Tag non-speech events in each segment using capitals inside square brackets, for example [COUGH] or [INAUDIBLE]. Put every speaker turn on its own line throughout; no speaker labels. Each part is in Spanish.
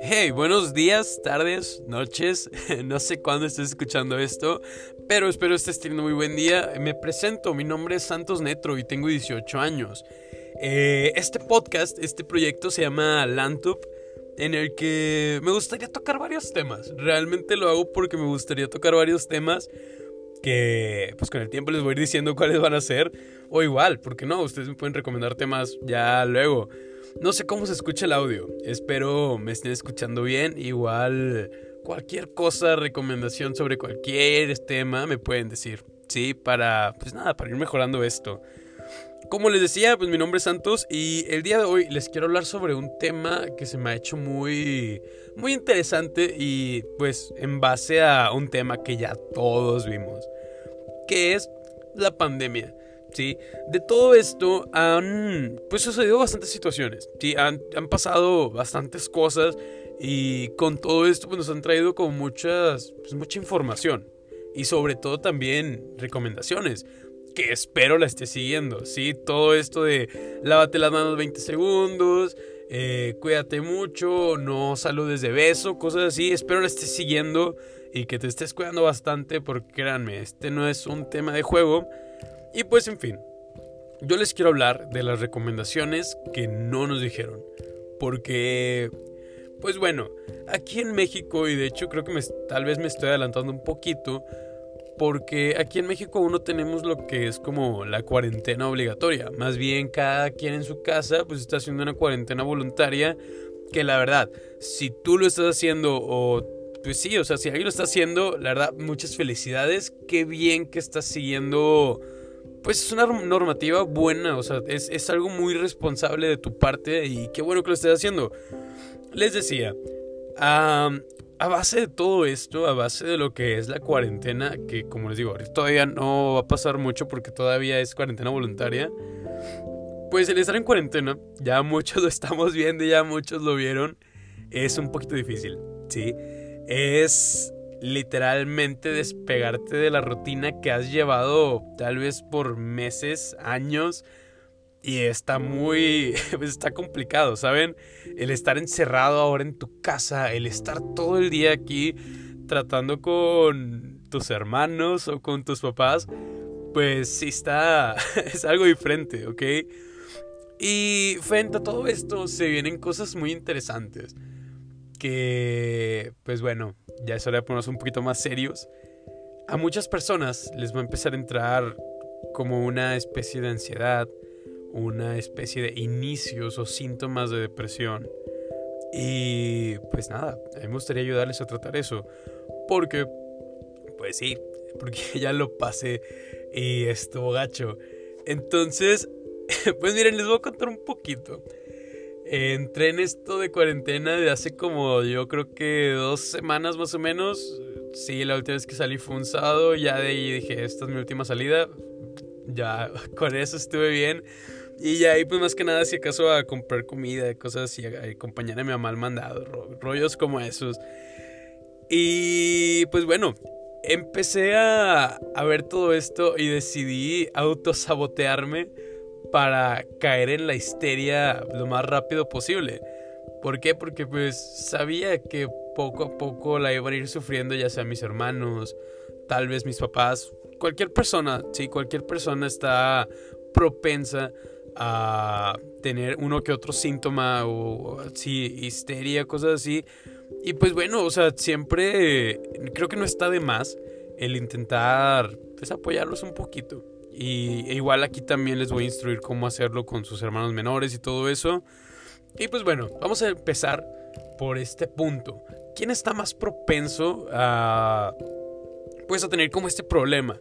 Hey, buenos días, tardes, noches. [LAUGHS] No sé cuándo estés escuchando esto, pero espero estés teniendo muy buen día. Me presento, mi nombre es Santos Netro y tengo 18 años. Eh, este podcast, este proyecto se llama Lantup, en el que me gustaría tocar varios temas. Realmente lo hago porque me gustaría tocar varios temas que pues con el tiempo les voy a ir diciendo cuáles van a ser. O igual, porque no, ustedes me pueden recomendar temas ya luego. No sé cómo se escucha el audio. Espero me estén escuchando bien. Igual cualquier cosa, recomendación sobre cualquier tema me pueden decir. Sí, para pues nada, para ir mejorando esto. Como les decía, pues mi nombre es Santos y el día de hoy les quiero hablar sobre un tema que se me ha hecho muy muy interesante y pues en base a un tema que ya todos vimos, que es la pandemia. ¿Sí? De todo esto han pues sucedido bastantes situaciones, ¿sí? Han, han pasado bastantes cosas y con todo esto pues, nos han traído como muchas, pues, mucha información y sobre todo también recomendaciones que espero la esté siguiendo, ¿sí? Todo esto de lávate las manos 20 segundos, eh, cuídate mucho, no saludes de beso, cosas así, espero la estés siguiendo y que te estés cuidando bastante porque créanme, este no es un tema de juego. Y pues en fin, yo les quiero hablar de las recomendaciones que no nos dijeron. Porque, pues bueno, aquí en México, y de hecho creo que tal vez me estoy adelantando un poquito, porque aquí en México aún no tenemos lo que es como la cuarentena obligatoria. Más bien cada quien en su casa pues está haciendo una cuarentena voluntaria que la verdad, si tú lo estás haciendo o pues sí, o sea, si alguien lo está haciendo, la verdad, muchas felicidades. Qué bien que estás siguiendo pues es una normativa buena, o sea, es, algo muy responsable de tu parte y qué bueno que lo estés haciendo. Les decía, a base de todo esto, a base de lo que es la cuarentena, que como les digo, todavía no va a pasar mucho porque todavía es cuarentena voluntaria, pues el estar en cuarentena, ya muchos lo estamos viendo, ya muchos lo vieron, es un poquito difícil, ¿sí? Es literalmente despegarte de la rutina que has llevado tal vez por meses, años. Y está muy, [LAUGHS] pues está complicado, ¿saben? El estar encerrado ahora en tu casa, el estar todo el día aquí tratando con tus hermanos o con tus papás, pues sí está, [LAUGHS] es algo diferente, ¿ok? Y frente a todo esto se vienen cosas muy interesantes que, pues bueno, ya es hora de ponernos un poquito más serios. A muchas personas les va a empezar a entrar como una especie de ansiedad, una especie de inicios o síntomas de depresión. Y pues nada, a mí me gustaría ayudarles a tratar eso. Porque, pues sí, porque [LAUGHS] ya lo pasé y estuvo gacho. Entonces, [LAUGHS] pues miren, les voy a contar un poquito entré en esto de cuarentena de hace como yo creo que dos semanas más o menos. Sí, la última vez que salí fue un sábado, ya de ahí dije, esta es mi última salida. Ya [LAUGHS] con eso estuve bien. Y ya ahí pues más que nada si acaso a comprar comida, cosas así, a acompañar a mi mamá mandado, rollos como esos. Y pues bueno, empecé a, a ver todo esto y decidí autosabotearme para caer en la histeria lo más rápido posible. ¿Por qué? Porque pues sabía que poco a poco la iban a ir sufriendo ya sea mis hermanos, tal vez mis papás, cualquier persona, sí, cualquier persona está propensa a tener uno que otro síntoma o sí, histeria, cosas así. Y pues bueno, o sea, siempre creo que no está de más el intentar pues, apoyarlos un poquito. Y igual aquí también les voy a instruir cómo hacerlo con sus hermanos menores y todo eso. Y pues bueno, vamos a empezar por este punto. ¿Quién está más propenso a pues a tener como este problema?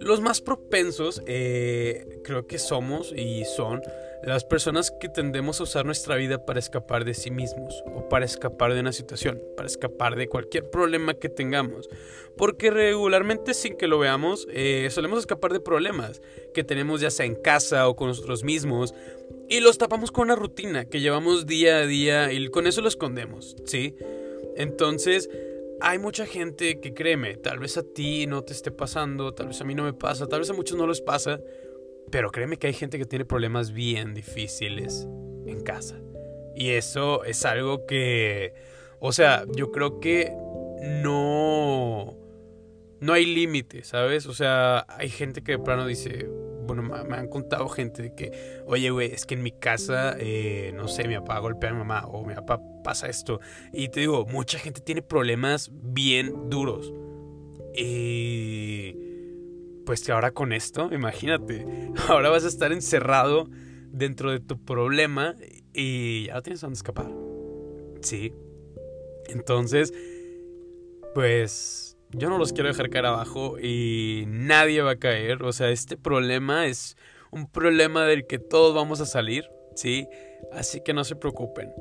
Los más propensos eh, creo que somos y son las personas que tendemos a usar nuestra vida para escapar de sí mismos o para escapar de una situación, para escapar de cualquier problema que tengamos. Porque regularmente sin que lo veamos, eh, solemos escapar de problemas que tenemos ya sea en casa o con nosotros mismos y los tapamos con una rutina que llevamos día a día y con eso lo escondemos, ¿sí? Entonces, hay mucha gente que créeme, tal vez a ti no te esté pasando, tal vez a mí no me pasa, tal vez a muchos no les pasa, Pero créeme que hay gente que tiene problemas bien difíciles en casa. Y eso es algo que, o sea, yo creo que no, no hay límite, ¿sabes? O sea, hay gente que de plano dice, bueno, me han contado gente de que, oye, güey, es que en mi casa, eh, no sé, mi papá golpea a mi mamá o mi papá pasa esto. Y te digo, mucha gente tiene problemas bien duros. Y pues que ahora con esto, imagínate, [LAUGHS] ahora vas a estar encerrado dentro de tu problema y ya tienes dónde escapar. Sí. Entonces, pues yo no los quiero dejar caer abajo y nadie va a caer. O sea, este problema es un problema del que todos vamos a salir, ¿sí? Así que no se preocupen.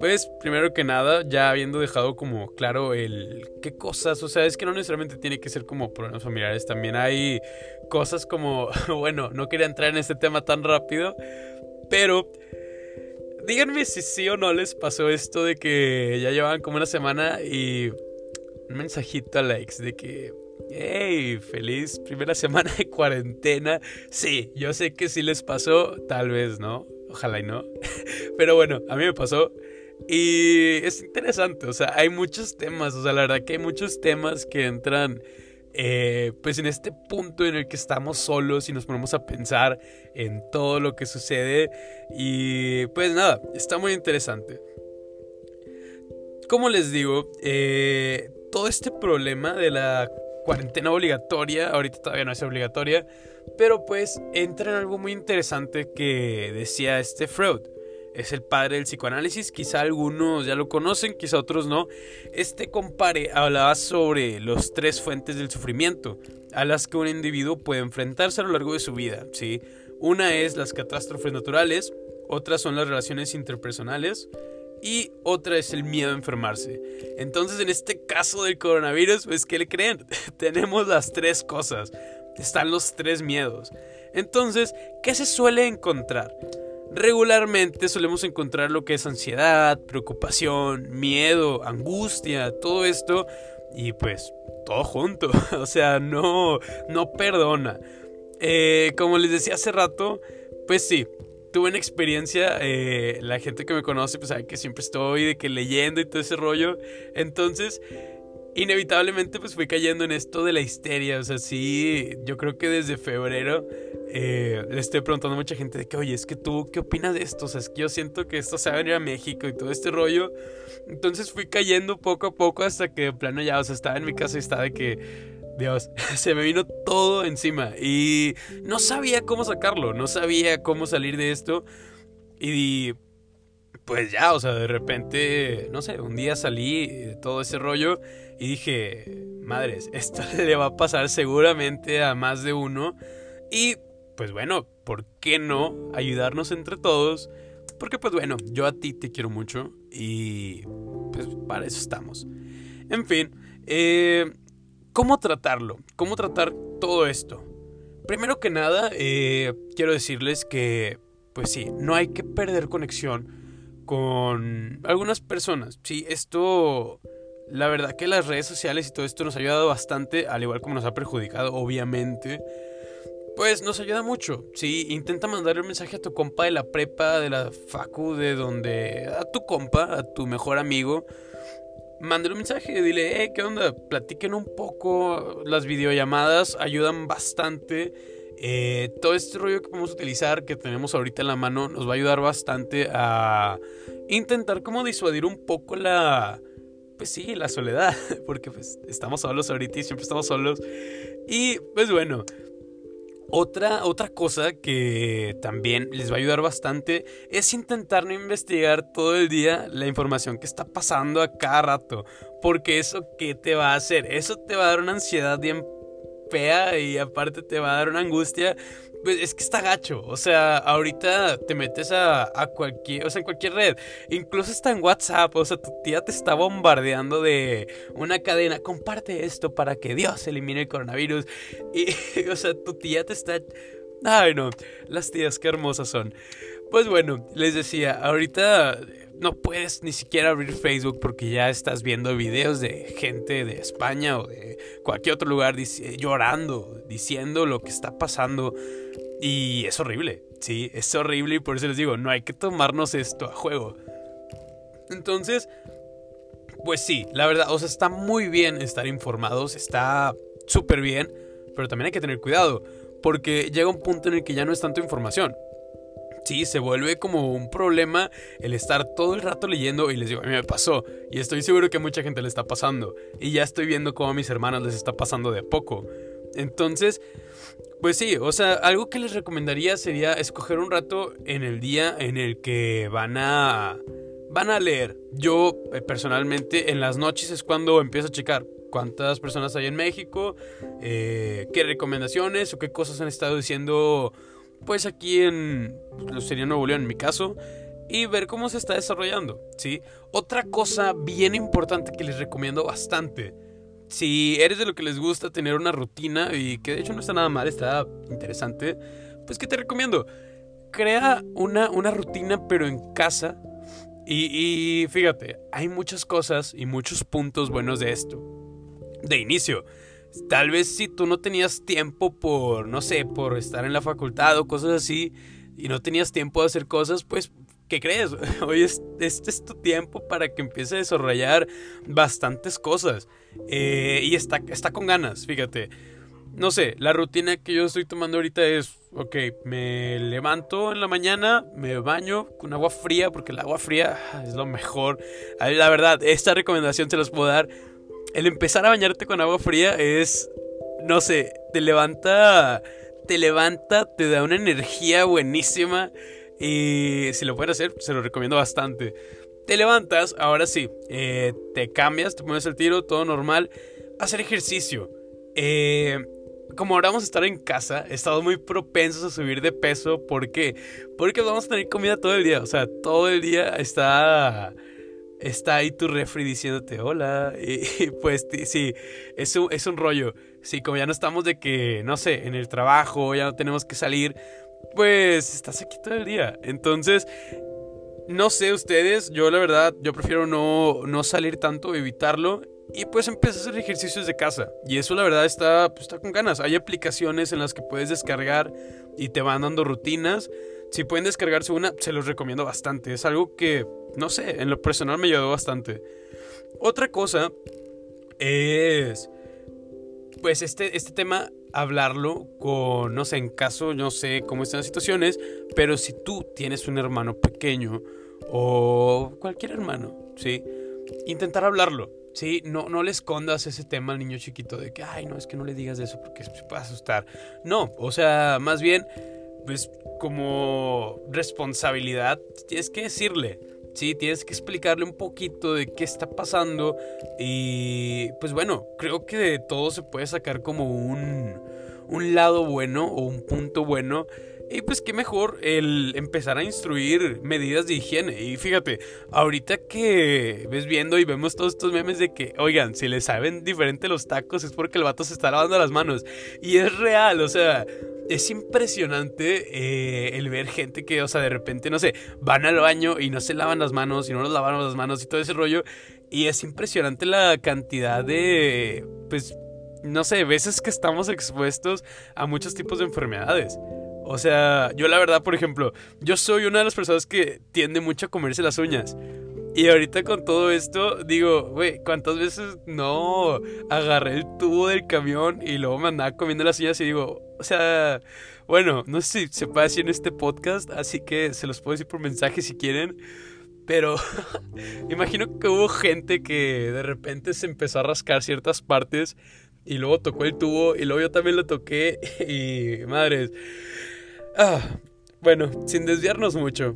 Pues, primero que nada, ya habiendo dejado como claro el qué cosas, o sea, es que no necesariamente tiene que ser como problemas familiares, también hay cosas como, [LAUGHS] bueno, no quería entrar en este tema tan rápido, pero díganme si sí o no les pasó esto de que ya llevaban como una semana y un mensajito a likes de que, hey, feliz primera semana de cuarentena. Sí, yo sé que sí les pasó, tal vez no, ojalá y no, [LAUGHS] pero bueno, a mí me pasó. Y es interesante, o sea, hay muchos temas, o sea, la verdad que hay muchos temas que entran eh, pues en este punto en el que estamos solos y nos ponemos a pensar en todo lo que sucede y pues nada, está muy interesante. Como les digo, eh, todo este problema de la cuarentena obligatoria, ahorita todavía no es obligatoria, pero pues entra en algo muy interesante que decía este Freud es el padre del psicoanálisis, quizá algunos ya lo conocen, quizá otros no. Este compare hablaba sobre los tres fuentes del sufrimiento a las que un individuo puede enfrentarse a lo largo de su vida, ¿sí? Una es las catástrofes naturales, otras son las relaciones interpersonales y otra es el miedo a enfermarse. Entonces, en este caso del coronavirus, pues ¿qué le creen? [LAUGHS] Tenemos las tres cosas. Están los tres miedos. Entonces, ¿qué se suele encontrar? Regularmente solemos encontrar lo que es ansiedad, preocupación, miedo, angustia, todo esto y pues todo junto, [LAUGHS] o sea, no, no perdona. Eh, como les decía hace rato, pues sí, tuve una experiencia, eh, la gente que me conoce pues sabe que siempre estoy de que leyendo y todo ese rollo, entonces inevitablemente pues fui cayendo en esto de la histeria. O sea, sí, yo creo que desde febrero eh, le estoy preguntando a mucha gente de que, oye, es que tú, ¿qué opinas de esto? O sea, es que yo siento que esto se va a venir a México y todo este rollo. Entonces fui cayendo poco a poco hasta que de plano ya, o sea, estaba en mi casa y estaba de que, Dios, [LAUGHS] se me vino todo encima. Y no sabía cómo sacarlo, no sabía cómo salir de esto. Y pues ya, o sea, de repente, no sé, un día salí de todo ese rollo y dije, madres, esto [LAUGHS] le va a pasar seguramente a más de uno. Y pues bueno, ¿por qué no ayudarnos entre todos? Porque pues bueno, yo a ti te quiero mucho y pues para eso estamos. En fin, eh, ¿cómo tratarlo? ¿Cómo tratar todo esto? Primero que nada, eh, quiero decirles que, pues sí, no hay que perder conexión con algunas personas. Sí, esto, la verdad que las redes sociales y todo esto nos ha ayudado bastante, al igual como nos ha perjudicado, obviamente. Pues nos ayuda mucho, sí, intenta mandarle un mensaje a tu compa de la prepa, de la facu, de donde, a tu compa, a tu mejor amigo, mándale un mensaje, dile, eh, ¿qué onda? Platiquen un poco, las videollamadas ayudan bastante eh, todo este rollo que podemos utilizar, que tenemos ahorita en la mano, nos va a ayudar bastante a intentar como disuadir un poco la... Pues sí, la soledad, [LAUGHS] porque pues estamos solos ahorita y siempre estamos solos. Y pues bueno, otra, otra cosa que también les va a ayudar bastante es intentar no investigar todo el día la información que está pasando a cada rato. Porque eso, ¿qué te va a hacer? Eso te va a dar una ansiedad bien fea y aparte te va a dar una angustia. Pues es que está gacho. O sea, ahorita te metes a, cualquier, o sea, en cualquier red. Incluso está en WhatsApp. O sea, tu tía te está bombardeando de una cadena. Comparte esto para que Dios elimine el coronavirus. Y, [LAUGHS] o sea, tu tía te está. Ay, no. Las tías, qué hermosas son. Pues bueno, les decía, ahorita no puedes ni siquiera abrir Facebook porque ya estás viendo videos de gente de España o de cualquier otro lugar llorando, diciendo lo que está pasando. Y es horrible, sí, es horrible y por eso les digo, no hay que tomarnos esto a juego. Entonces, pues sí, la verdad, o sea, está muy bien estar informados, está súper bien, pero también hay que tener cuidado, porque llega un punto en el que ya no es tanto información. Sí, se vuelve como un problema el estar todo el rato leyendo y les digo, a mí me pasó y estoy seguro que a mucha gente le está pasando y ya estoy viendo cómo a mis hermanos les está pasando de poco. Entonces, pues sí, o sea, algo que les recomendaría sería escoger un rato en el día en el que van a van a leer. Yo eh, personalmente en las noches es cuando empiezo a checar cuántas personas hay en México, eh, qué recomendaciones o qué cosas han estado diciendo pues aquí en sería Nuevo León en mi caso y ver cómo se está desarrollando, ¿sí? Otra cosa bien importante que les recomiendo bastante, si eres de lo que les gusta tener una rutina y que de hecho no está nada mal, está interesante, pues que te recomiendo, crea una, una rutina pero en casa y, y fíjate, hay muchas cosas y muchos puntos buenos de esto. De inicio, Tal vez si tú no tenías tiempo por, no sé, por estar en la facultad o cosas así, y no tenías tiempo de hacer cosas, pues, ¿qué crees? [LAUGHS] Hoy es, este es tu tiempo para que empiece a desarrollar bastantes cosas. Eh, y está, está con ganas, fíjate. No sé, la rutina que yo estoy tomando ahorita es, ok, me levanto en la mañana, me baño con agua fría, porque el agua fría es lo mejor. La verdad, esta recomendación se las puedo dar el empezar a bañarte con agua fría es, no sé, te levanta, te levanta, te da una energía buenísima y si lo puedes hacer, se lo recomiendo bastante. Te levantas, ahora sí, eh, te cambias, te pones el tiro, todo normal, hacer ejercicio. Eh, como ahora vamos a estar en casa, estamos muy propensos a subir de peso. ¿Por qué? Porque vamos a tener comida todo el día. O sea, todo el día está está ahí tu refri diciéndote hola. Y, [LAUGHS] pues sí, es un, es un rollo. Sí, como ya no estamos de que, no sé, en el trabajo, ya no tenemos que salir, pues estás aquí todo el día. Entonces, no sé ustedes, yo la verdad, yo prefiero no, no salir tanto, evitarlo. Y pues empiezas a hacer ejercicios de casa. Y eso la verdad está, pues, está con ganas. Hay aplicaciones en las que puedes descargar y te van dando rutinas. Si pueden descargarse una, se los recomiendo bastante. Es algo que, no sé, en lo personal me ayudó bastante. Otra cosa es, pues este, este tema, hablarlo con, no sé, en caso, no sé cómo están las situaciones, pero si tú tienes un hermano pequeño o cualquier hermano, ¿sí? Intentar hablarlo. Sí, no, no le escondas ese tema al niño chiquito de que, ay, no, es que no le digas eso porque se puede asustar. No, o sea, más bien pues como responsabilidad, tienes que decirle, sí, tienes que explicarle un poquito de qué está pasando y pues bueno, creo que de todo se puede sacar como un, un lado bueno o un punto bueno. Y pues qué mejor el empezar a instruir medidas de higiene. Y fíjate, ahorita que ves viendo y vemos todos estos memes de que, oigan, si le saben diferente los tacos es porque el vato se está lavando las manos. Y es real, o sea, es impresionante eh, el ver gente que, o sea, de repente, no sé, van al baño y no se lavan las manos y no nos lavaron las manos y todo ese rollo. Y es impresionante la cantidad de, pues, no sé, veces que estamos expuestos a muchos tipos de enfermedades. O sea, yo la verdad, por ejemplo, yo soy una de las personas que tiende mucho a comerse las uñas. Y ahorita con todo esto, digo, güey, ¿cuántas veces no agarré el tubo del camión y luego me andaba comiendo las uñas y digo, o sea, bueno, no sé si se puede decir en este podcast, así que se los puedo decir por mensaje si quieren. Pero [LAUGHS] imagino que hubo gente que de repente se empezó a rascar ciertas partes y luego tocó el tubo y luego yo también lo toqué [LAUGHS] y madres. Ah, bueno, sin desviarnos mucho.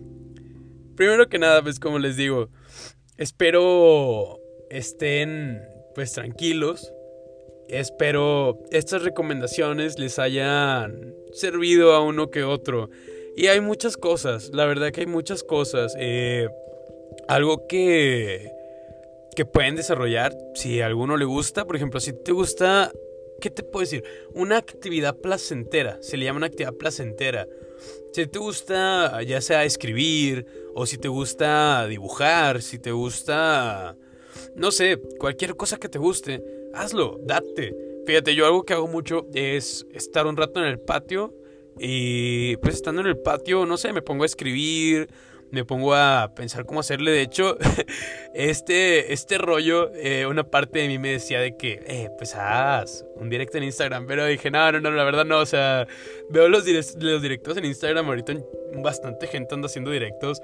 Primero que nada, pues como les digo, Espero estén pues tranquilos. Espero estas recomendaciones les hayan servido a uno que otro. Y hay muchas cosas, la verdad que hay muchas cosas. Eh, algo que, que pueden desarrollar si a alguno le gusta. Por ejemplo, si te gusta, ¿qué te puedo decir? Una actividad placentera. Se le llama una actividad placentera. Si te gusta ya sea escribir o si te gusta dibujar, si te gusta, no sé, cualquier cosa que te guste, hazlo, date. Fíjate, yo algo que hago mucho es estar un rato en el patio Y pues estando en el patio, no sé, me pongo a escribir, me pongo a pensar cómo hacerle. De hecho, [LAUGHS] este, este rollo, eh, una parte de mí me decía de que, eh, pues haz un directo en Instagram. Pero dije, no, no, no, la verdad no. O sea, veo los, los directos en Instagram. Ahorita bastante gente anda haciendo directos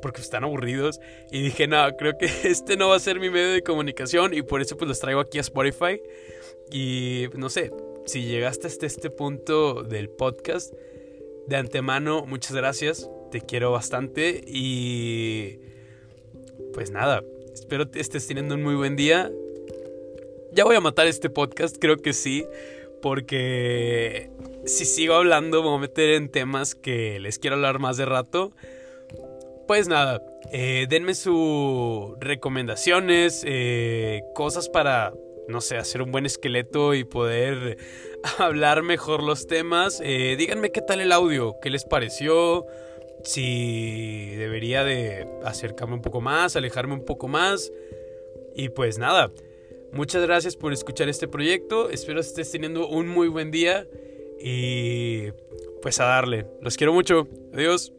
porque están aburridos. Y dije, no, creo que [LAUGHS] este no va a ser mi medio de comunicación. Y por eso pues los traigo aquí a Spotify. Y no sé, si llegaste hasta este punto del podcast, de antemano, muchas gracias te quiero bastante y pues nada, espero que estés teniendo un muy buen día. Ya voy a matar este podcast, creo que sí, porque si sigo hablando me voy a meter en temas que les quiero hablar más de rato. Pues nada, eh, denme sus recomendaciones, eh, cosas para, no sé, hacer un buen esqueleto y poder [LAUGHS] hablar mejor los temas. Eh, díganme qué tal el audio, qué les pareció si debería de acercarme un poco más, alejarme un poco más. Y pues nada, muchas gracias por escuchar este proyecto. Espero estés teniendo un muy buen día y pues a darle. Los quiero mucho. Adiós.